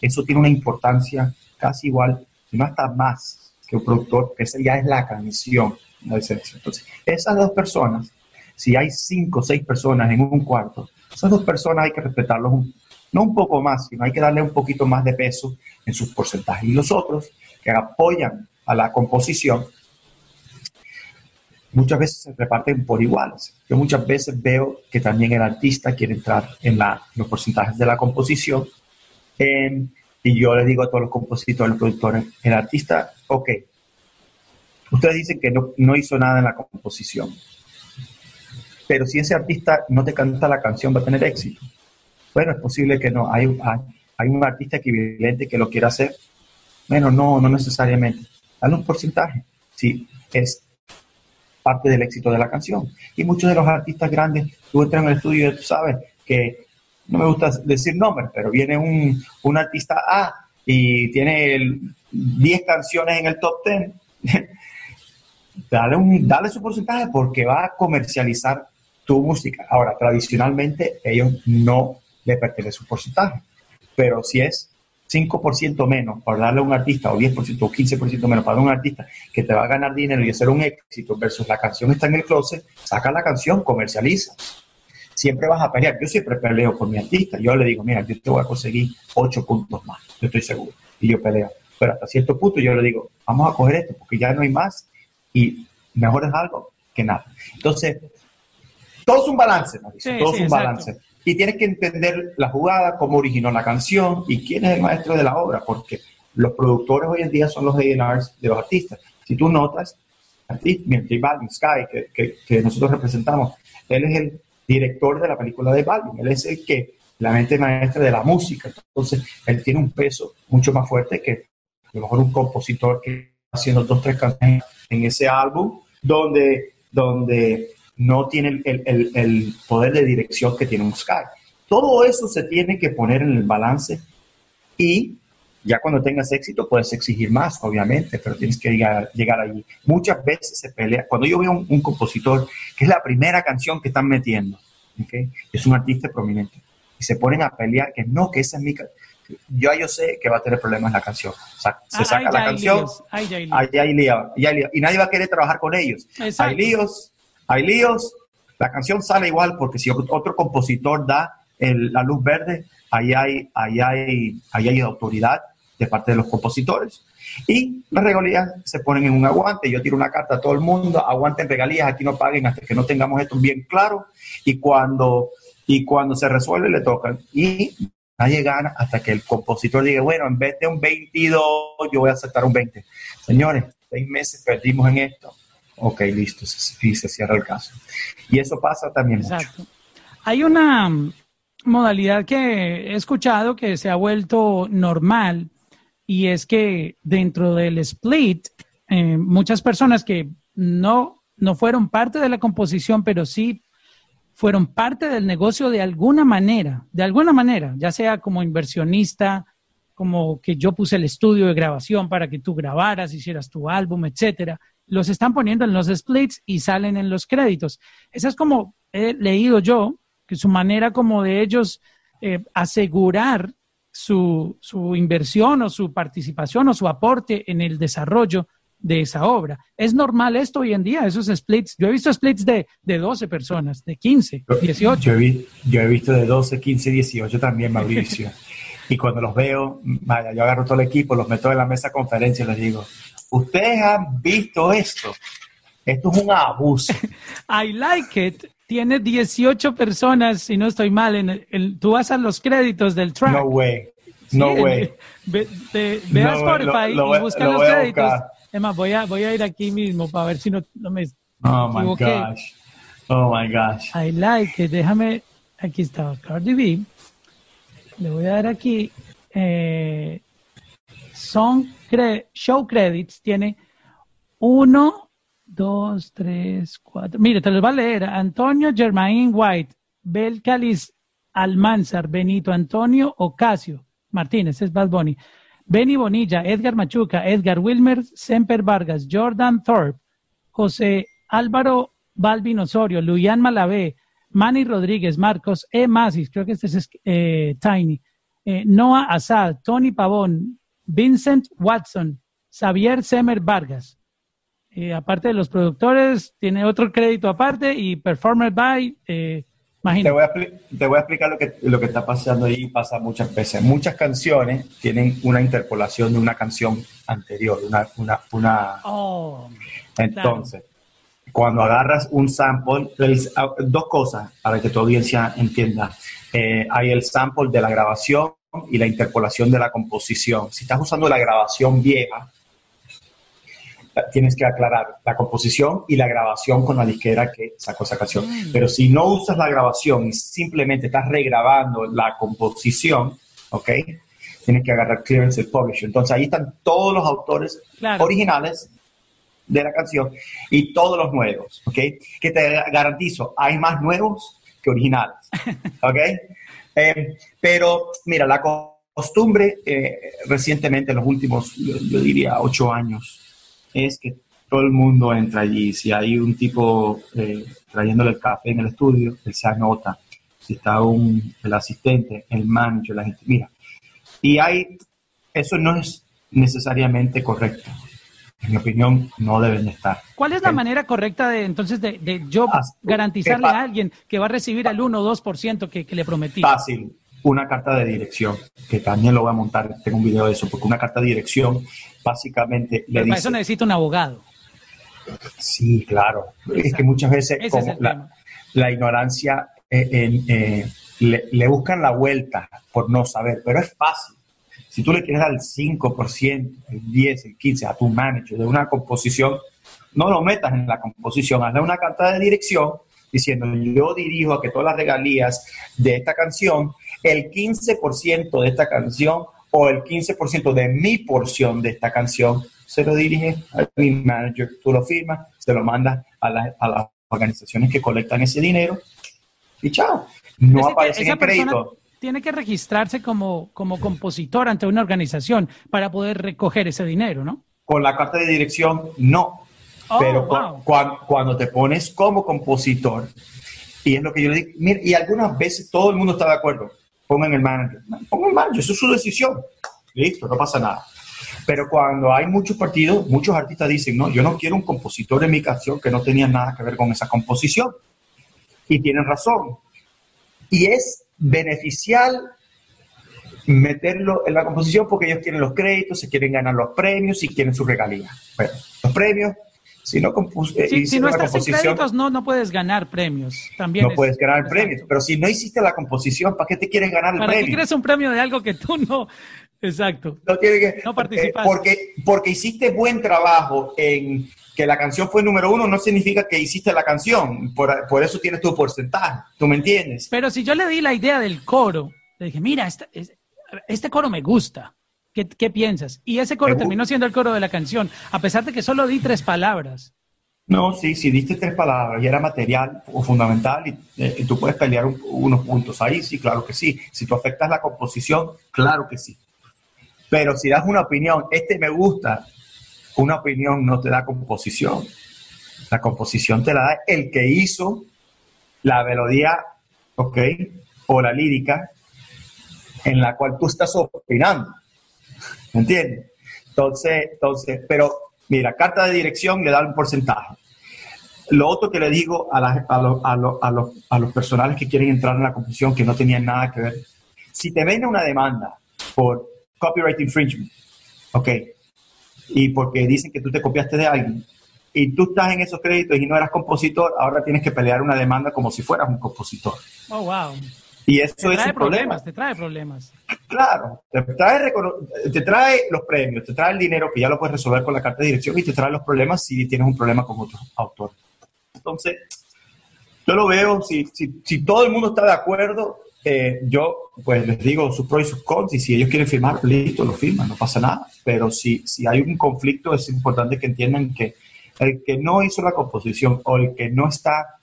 Eso tiene una importancia casi igual, si no hasta más que un productor, que ese ya es la canción. Entonces, esas dos personas, si hay cinco o seis personas en un cuarto, esas dos personas hay que respetarlos no un poco más, sino hay que darle un poquito más de peso en sus porcentajes. Y los otros que apoyan a la composición, muchas veces se reparten por iguales. Yo muchas veces veo que también el artista quiere entrar en, la, los porcentajes de la composición. y yo le digo a todos los compositores, los productores, el artista, ok, ustedes dicen que no, no hizo nada en la composición, pero si ese artista no te canta la canción va a tener éxito. Bueno, es posible que no. Hay, hay, un artista equivalente que lo quiera hacer. Bueno, no, no necesariamente. Dale un porcentaje. Sí, es parte del éxito de la canción. Y muchos de los artistas grandes, tú entras en el estudio y tú sabes que, no me gusta decir nombres, pero viene un, un artista A y tiene 10 canciones en el top 10. dale, un, dale su porcentaje porque va a comercializar tu música. Ahora, tradicionalmente ellos no le pertenece un porcentaje. Pero si es 5% menos para darle a un artista, o 10% o 15% menos para un artista que te va a ganar dinero y hacer un éxito versus la canción está en el closet, saca la canción, comercializa. Siempre vas a pelear. Yo siempre peleo con mi artista. Yo le digo, mira, yo te voy a conseguir 8 puntos más. Yo estoy seguro. Y yo peleo. Pero hasta cierto punto yo le digo, vamos a coger esto porque ya no hay más y mejor es algo que nada. Entonces, todo es un balance, todo es un balance. Y tienes que entender la jugada, cómo originó la canción y quién es el maestro de la obra, porque los productores hoy en día son los A&Rs de los artistas. Si tú notas, J Balvin, Sky, que, que, nosotros representamos, él es el director de la película de Balvin, él es el que, la mente maestra de la música, entonces él tiene un peso mucho más fuerte que a lo mejor un compositor que está haciendo dos, tres canciones en ese álbum, donde, donde no tiene el, poder de dirección que tiene un Sky. Todo eso se tiene que poner en el balance y ya cuando tengas éxito puedes exigir más, obviamente, pero tienes que llegar, llegar allí. Muchas veces se pelea. Cuando yo veo un, un compositor que es la primera canción que están metiendo, es un artista prominente, y se ponen a pelear que no, que esa es mi yo yo sé que va a tener problemas la canción. O sea, se ah, saca la canción, hay, hay, lío, y nadie va a querer trabajar con ellos. Hay líos, hay líos, la canción sale igual porque si otro compositor da la luz verde, ahí hay, ahí, hay, ahí hay autoridad de parte de los compositores. Y las regalías se ponen en un aguante. Yo tiro una carta a todo el mundo, aguanten regalías, aquí no paguen hasta que no tengamos esto bien claro. Y cuando, y cuando se resuelve, le tocan. Y nadie gana hasta que el compositor diga, bueno, en vez de un 22, yo voy a aceptar un 20. Señores, seis meses perdimos en esto ok, listo, y se cierra el caso. Y eso pasa también Exacto. Hay una modalidad que he escuchado que se ha vuelto normal y es que dentro del split, eh, muchas personas que no, no fueron parte de la composición, pero sí fueron parte del negocio de alguna manera, de alguna manera, ya sea como inversionista, como que yo puse el estudio de grabación para que tú grabaras, hicieras tu álbum, etcétera los están poniendo en los splits y salen en los créditos. Esa es como he leído yo, que su manera como de ellos eh, asegurar su, su, inversión o su participación o su aporte en el desarrollo de esa obra. ¿Es normal esto hoy en día, esos splits? Yo he visto splits de, de 12 personas, de 15, 18. Yo he, yo he visto de 12, 15, 18 también, Mauricio. y cuando los veo, vaya, yo agarro todo el equipo, los meto en la mesa de conferencia y les digo, Ustedes han visto esto. Esto es un abuso. I like it. Tiene 18 personas, si no estoy mal, en tú vas a los créditos del track. No way. No way. Ve, a Spotify y busca los créditos. Es más, voy a, voy a ir aquí mismo para ver si no, no me Oh my gosh. Oh my gosh. I like it. Déjame. Aquí está Cardi B. Le voy a dar aquí. Eh, Song Show Credits tiene uno, dos, tres, cuatro. Mire, te los va a leer. Antonio Germain White, Bel Calis, Almanzar, Benito Antonio Ocasio, Martínez, es Bad Bunny, Benny Bonilla, Edgar Machuca, Edgar Wilmer, Semper Vargas, Jordan Thorpe, José Álvaro Balvin Osorio, Luian Malavé, Manny Rodríguez, Marcos E. Masis, creo que este es eh, Tiny, eh, Noah Asad, Tony Pavón, Vincent Watson, Xavier Semer Vargas. Eh, aparte de los productores, tiene otro crédito aparte y Performer by, te voy, a, te voy, a, explicar lo que, lo que está pasando ahí pasa muchas veces. Muchas canciones tienen una interpolación de una canción anterior, una... una, una... Oh, Entonces, cuando agarras un sample, ah, dos cosas para que tu audiencia entienda. Eh, hay el sample de la grabación y la interpolación de la composición. Si estás usando la grabación vieja, tienes que aclarar la composición y la grabación con la disquera que sacó esa canción. Mm. Pero si no usas la grabación y simplemente estás regrabando la composición, ¿ok? Tienes que agarrar clearance del publisher. Entonces ahí están todos los autores originales de la canción y todos los nuevos, ¿ok? Que te garantizo, hay más nuevos que originales, ¿ok? Eh, pero mira, la costumbre eh, recientemente, en los últimos, yo diría, ocho años, es que todo el mundo entra allí. Si hay un tipo eh, trayéndole el café en el estudio, él se anota. Si está un, el asistente, el manager, la gente, mira. Y hay, eso no es necesariamente correcto. En mi opinión, no deben estar. ¿Cuál es la manera correcta de entonces de, yo ah, garantizarle a alguien que va a recibir al 1 o 2% que, que le prometí? Fácil una carta de dirección, que también lo voy a montar, tengo un video de eso, porque una carta de dirección básicamente le dice... Para eso necesita un abogado. Sí, claro. Es que muchas veces como la, ignorancia eh, eh, le, buscan la vuelta por no saber, pero es fácil. Si tú le quieres dar el 5%, el 10, el 15 a tu manager de una composición, no lo metas en la composición, hazle una carta de dirección diciendo yo dirijo a que todas las regalías de esta canción el 15% de esta canción o el 15% de mi porción de esta canción se lo dirige al manager, tú lo firmas, se lo mandas a, las organizaciones que colectan ese dinero y chao, no aparece en el crédito. Tiene que registrarse como, como compositor ante una organización para poder recoger ese dinero, ¿no? Con la carta de dirección, no. Oh, Pero cuando, te pones como compositor, y es lo que yo le digo, mira, y algunas veces todo el mundo está de acuerdo pongan el manager. Pongan el manager, eso es su decisión. Listo, no pasa nada. Pero cuando hay muchos partidos, muchos artistas dicen, no, yo no quiero un compositor en mi canción que no tenía nada que ver con esa composición. Y tienen razón. Y es beneficial meterlo en la composición porque ellos quieren los créditos, se quieren ganar los premios y quieren su regalía. Bueno, los premios si no, eh, si no estás en créditos, no, no puedes ganar premios. También no puedes ganar premios. Pero si no hiciste la composición, ¿para qué te quieres ganar el ¿Para premio? qué quieres un premio de algo que tú no... Exacto. No, tiene que, no participaste. porque, porque hiciste buen trabajo en que la canción fue número uno, no significa que hiciste la canción. Por, por eso tienes tu porcentaje. ¿Tú me entiendes? Pero si yo le di la idea del coro, le dije, mira, este coro me gusta ¿Qué, piensas? Y ese coro terminó siendo el coro de la canción, a pesar de que solo di tres palabras. No, sí, sí, diste tres palabras y era material o fundamental y, eh, tú puedes pelear unos puntos ahí, sí, claro que sí. Si tú afectas la composición, claro que sí. Pero si das una opinión, este me gusta, una opinión no te da composición. La composición te la da el que hizo la melodía, ¿ok? O la lírica en la cual tú estás opinando. ¿Me entiendes? Entonces, entonces, pero mira, carta de dirección le da un porcentaje. Lo otro que le digo a, a, los, a, los, personales que quieren entrar en la composición que no tenían nada que ver, si te viene una demanda por copyright infringement, ok, y porque dicen que tú te copiaste de alguien, y tú estás en esos créditos y no eras compositor, ahora tienes que pelear una demanda como si fueras un compositor. Oh, wow. Y eso es un problema. Te trae problemas. Claro, te trae, te trae los premios, te trae el dinero que ya lo puedes resolver con la carta de dirección y te trae los problemas si tienes un problema con otro autor. Entonces, yo lo veo, si, si, si todo el mundo está de acuerdo, eh, yo pues les digo sus pros y sus cons y si ellos quieren firmar, listo, lo firman, no pasa nada. Pero si, si hay un conflicto, es importante que entiendan que el que no hizo la composición o el que no está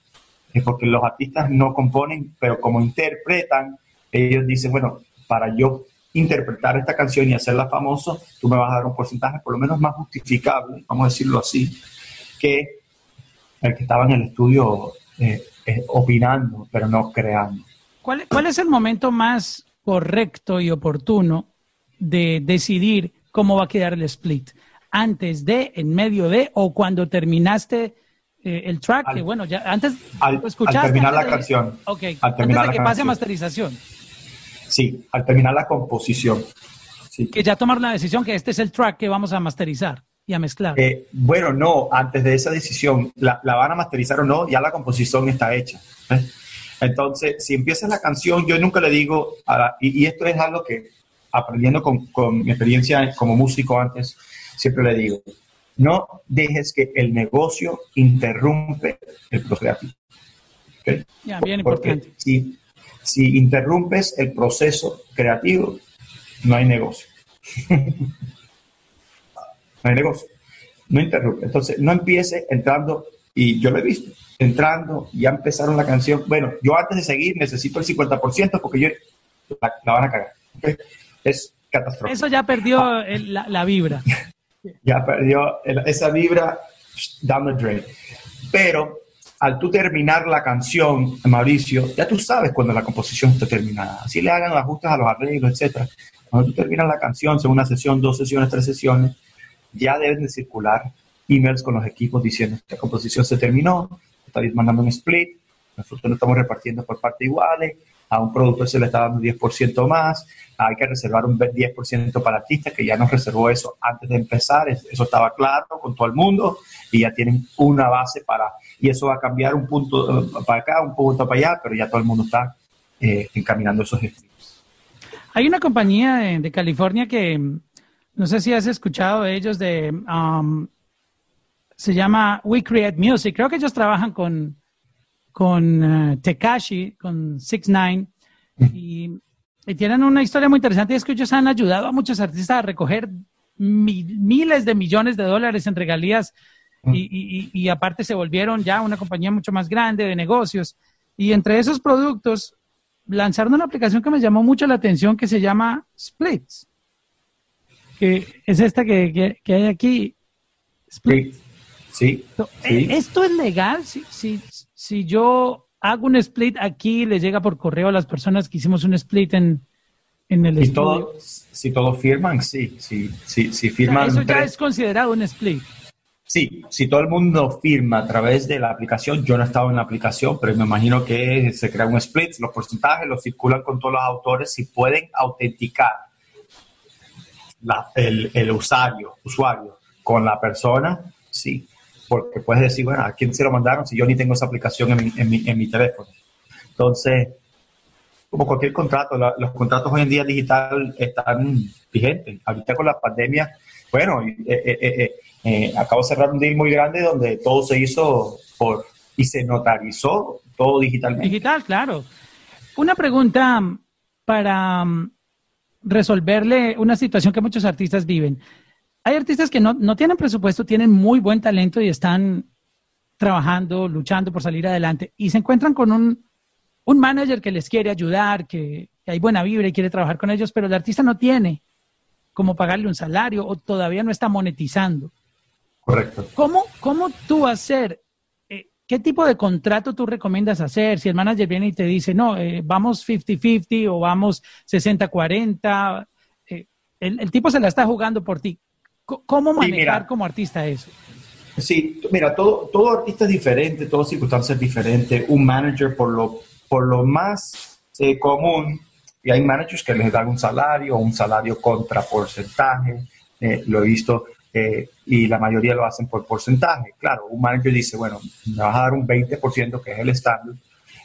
es porque los artistas no componen, pero como interpretan, ellos dicen, bueno, para yo interpretar esta canción y hacerla famosa, tú me vas a dar un porcentaje por lo menos más justificable, vamos a decirlo así, que el que estaba en el estudio eh, eh, opinando, pero no creando. ¿Cuál, ¿Cuál es el momento más correcto y oportuno de decidir cómo va a quedar el split? ¿Antes de, en medio de o cuando terminaste eh, el track? que bueno, ya antes al, terminar la canción. Ok, antes de que pase a masterización. Sí, al terminar la composición. Que ya tomaron la decisión que este es el track que vamos a masterizar y a mezclar. Eh, bueno, no, antes de esa decisión, la, van a masterizar o no, ya la composición está hecha. ¿eh? Entonces, si empieza la canción, yo nunca le digo, y, esto es algo que aprendiendo con, mi experiencia como músico antes, siempre le digo, no dejes que el negocio interrumpe el proceso creativo. Ya, bien importante. Si, si interrumpes el proceso creativo, no hay negocio. no hay negocio. No interrumpe. Entonces, no empiece entrando, y yo lo he visto, entrando, ya empezaron la canción. Bueno, yo antes de seguir necesito el 50% porque yo la, van a cagar. Es catastrófico. Eso ya perdió ah. la, vibra. ya perdió esa vibra down the drain. Pero al tú terminar la canción, Mauricio, ya tú sabes cuando la composición está terminada. Así le hagan ajustes a los arreglos, etc. Cuando tú terminas la canción, sea una sesión, dos sesiones, tres sesiones, ya deben de circular emails con los equipos diciendo que la composición se terminó, estáis mandando un split, nosotros lo estamos repartiendo por partes iguales, a un productor se le está dando un 10% más, hay que reservar un 10% para artistas, que ya nos reservó eso antes de empezar, eso estaba claro con todo el mundo y ya tienen una base para, y eso va a cambiar un punto eh, para acá, un punto para allá, pero ya todo el mundo está eh, encaminando esos estilos. Hay una compañía de, California que, no sé si has escuchado de ellos, de, um, se llama We Create Music, creo que ellos trabajan con con uh, Tekashi, con Six Nine, y, tienen una historia muy interesante, y es que ellos han ayudado a muchos artistas a recoger miles de millones de dólares en regalías y, y, aparte se volvieron ya una compañía mucho más grande de negocios. Y entre esos productos lanzaron una aplicación que me llamó mucho la atención que se llama Splits, que es esta que, que, hay aquí. Splits. Sí, eh, ¿Esto es legal? Si, si, si yo hago un split aquí, le llega por correo a las personas que hicimos un split en, en el si Todo, si todos firman, sí. Si, si, firman eso ya es considerado un split. Sí, si todo el mundo firma a través de la aplicación, yo no he estado en la aplicación, pero me imagino que se crea un split, los porcentajes los circulan con todos los autores si pueden autenticar el, el usuario, usuario con la persona, sí porque puedes decir, bueno, ¿a quién se lo mandaron si yo ni tengo esa aplicación en mi, en mi, en mi teléfono? Entonces, como cualquier contrato, los contratos hoy en día digital están vigentes. Ahorita con la pandemia, bueno, eh, eh, eh, acabo de cerrar un deal muy grande donde todo se hizo por y se notarizó todo digitalmente. Digital, claro. Una pregunta para mm, resolverle una situación que muchos artistas viven hay artistas que no, tienen presupuesto, tienen muy buen talento y están trabajando, luchando por salir adelante y se encuentran con un, manager que les quiere ayudar, que, hay buena vibra y quiere trabajar con ellos, pero el artista no tiene cómo pagarle un salario o todavía no está monetizando. Correcto. ¿Cómo, cómo tú hacer? Eh, ¿Qué tipo de contrato tú recomiendas hacer? Si el manager viene y te dice, no, eh, vamos 50-50 o vamos 60-40, eh, el, el tipo se la está jugando por ti. ¿Cómo manejar como artista eso? Sí, mira, todo, todo artista es diferente, toda circunstancia es diferente. Un manager, por lo, por lo más eh, común, y hay managers que les dan un salario, un salario contra porcentaje, eh, lo he visto, eh, y la mayoría lo hacen por porcentaje. Claro, un manager dice, bueno, me vas a dar un 20%, que es el estándar,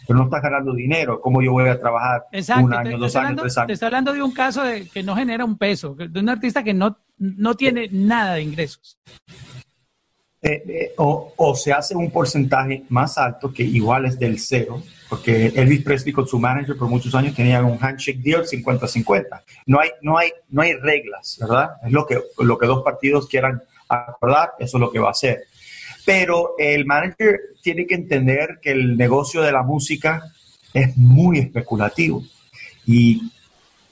pero no estás ganando dinero. ¿Cómo yo voy a trabajar un año, dos años, tres años? Te está hablando de un caso de que no genera un peso, de un artista que no, no tiene nada de ingresos. Eh, eh, o, se hace un porcentaje más alto que igual es del cero, porque Elvis Presley con su manager por muchos años tenían un handshake deal 50-50. No hay, no, hay, no hay reglas, ¿verdad? Es lo que, lo que dos partidos quieran acordar, eso es lo que va a hacer. Pero el manager tiene que entender que el negocio de la música es muy especulativo. Y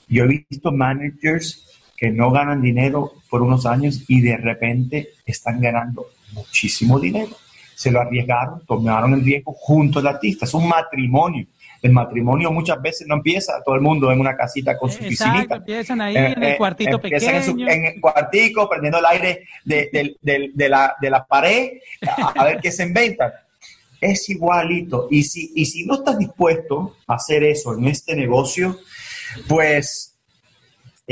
yo he visto managers que no ganan dinero por unos años y de repente están ganando muchísimo dinero. Se lo arriesgaron, tomaron el riesgo junto al artista. Es un matrimonio. El matrimonio muchas veces no empieza todo el mundo en una casita con su piscinita. Empiezan ahí en el eh, cuartito pequeño. En, el cuartico, prendiendo el aire de, de, la, de la, pared, a, ver qué se inventan. Es igualito. Y si, y si no estás dispuesto a hacer eso en este negocio, pues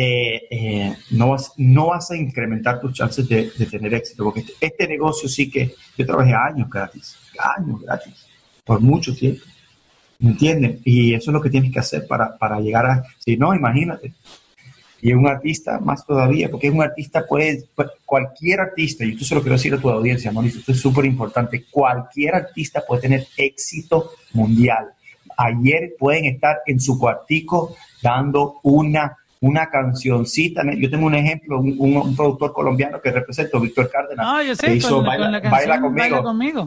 eh, eh, no, vas, no vas a incrementar tus chances de, tener éxito. Porque este, este, negocio sí que yo trabajé años gratis, años gratis, por mucho tiempo. ¿Me entienden? Y eso es lo que tienes que hacer para, para llegar a... Si no, imagínate. Y un artista más todavía, porque un artista puede, cualquier artista, y esto se lo quiero decir a tu audiencia, Mauricio, esto es súper importante, cualquier artista puede tener éxito mundial. Ayer pueden estar en su cuartico dando una, una cancioncita. Yo tengo un ejemplo, un, productor colombiano que represento, Víctor Cárdenas, ah, yo sé, que hizo baila, conmigo. baila conmigo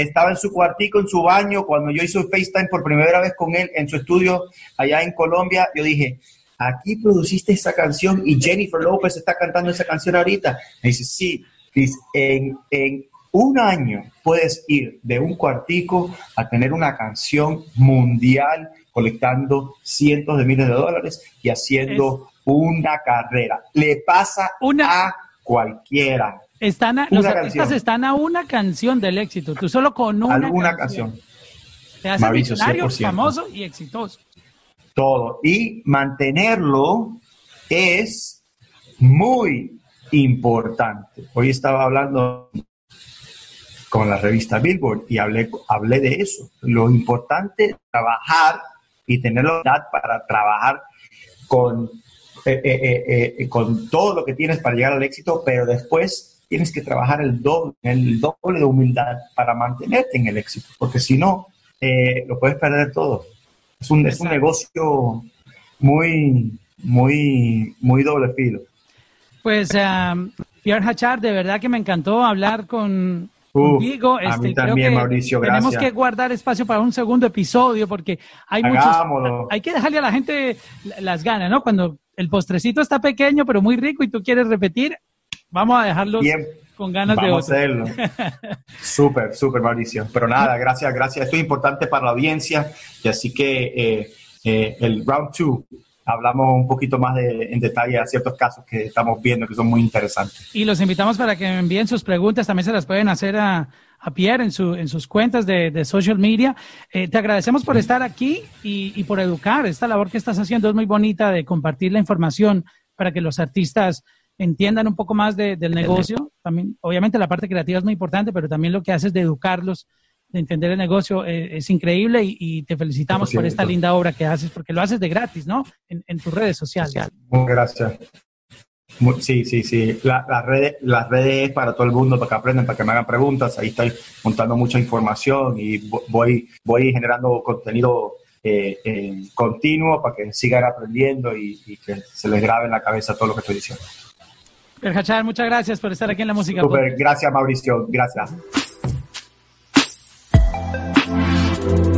estaba en su cuartico, en su baño, cuando yo hice un FaceTime por primera vez con él en su estudio allá en Colombia, yo dije, aquí produciste esa canción y Jennifer López está cantando esa canción ahorita. Me dice, sí, en, en un año puedes ir de un cuartico a tener una canción mundial colectando cientos de miles de dólares y haciendo una carrera. Le pasa a cualquiera. Están los artistas están a una canción del éxito. Tú solo con una Alguna canción. Te haces millonario, famoso y exitoso. Todo. Y mantenerlo es muy importante. Hoy estaba hablando con la revista Billboard y hablé, hablé de eso. Lo importante es trabajar y tener la edad para trabajar con, eh, eh, eh, con todo lo que tienes para llegar al éxito, pero después tienes que trabajar el doble, el doble de humildad para mantenerte en el éxito, porque si no, lo puedes perder todo. Es un, es un negocio muy, muy, muy doble filo. Pues, um, Pierre Hachar, de verdad que me encantó hablar con, contigo. a mí este, también, Mauricio, gracias. Tenemos que guardar espacio para un segundo episodio porque hay muchos. Hay que dejarle a la gente las ganas, ¿no? Cuando el postrecito está pequeño pero muy rico y tú quieres repetir, Vamos a dejarlo con ganas de otro. hacerlo. súper, súper, Mauricio. Pero nada, gracias, gracias. Esto es importante para la audiencia y así que eh, eh, el round two hablamos un poquito más de, en detalle a ciertos casos que estamos viendo que son muy interesantes. Y los invitamos para que envíen sus preguntas, también se las pueden hacer a, a Pierre en, su, en sus cuentas de, de social media. Eh, te agradecemos por estar aquí y, y, por educar. Esta labor que estás haciendo es muy bonita de compartir la información para que los artistas entiendan un poco más del negocio. También, obviamente la parte creativa es muy importante, pero también lo que haces de educarlos, de entender el negocio, eh, es increíble y, te felicitamos por esta linda obra que haces, porque lo haces de gratis, ¿no? En, tus redes sociales. Muchas gracias. Sí, sí, sí. las redes las redes para todo el mundo, para que aprendan, para que me hagan preguntas. Ahí estoy montando mucha información y voy, voy generando contenido eh, eh, continuo para que sigan aprendiendo y, y, que se les grabe en la cabeza todo lo que estoy diciendo. Hachar, muchas gracias por estar aquí en la música. Super, gracias Mauricio, gracias. Thank you.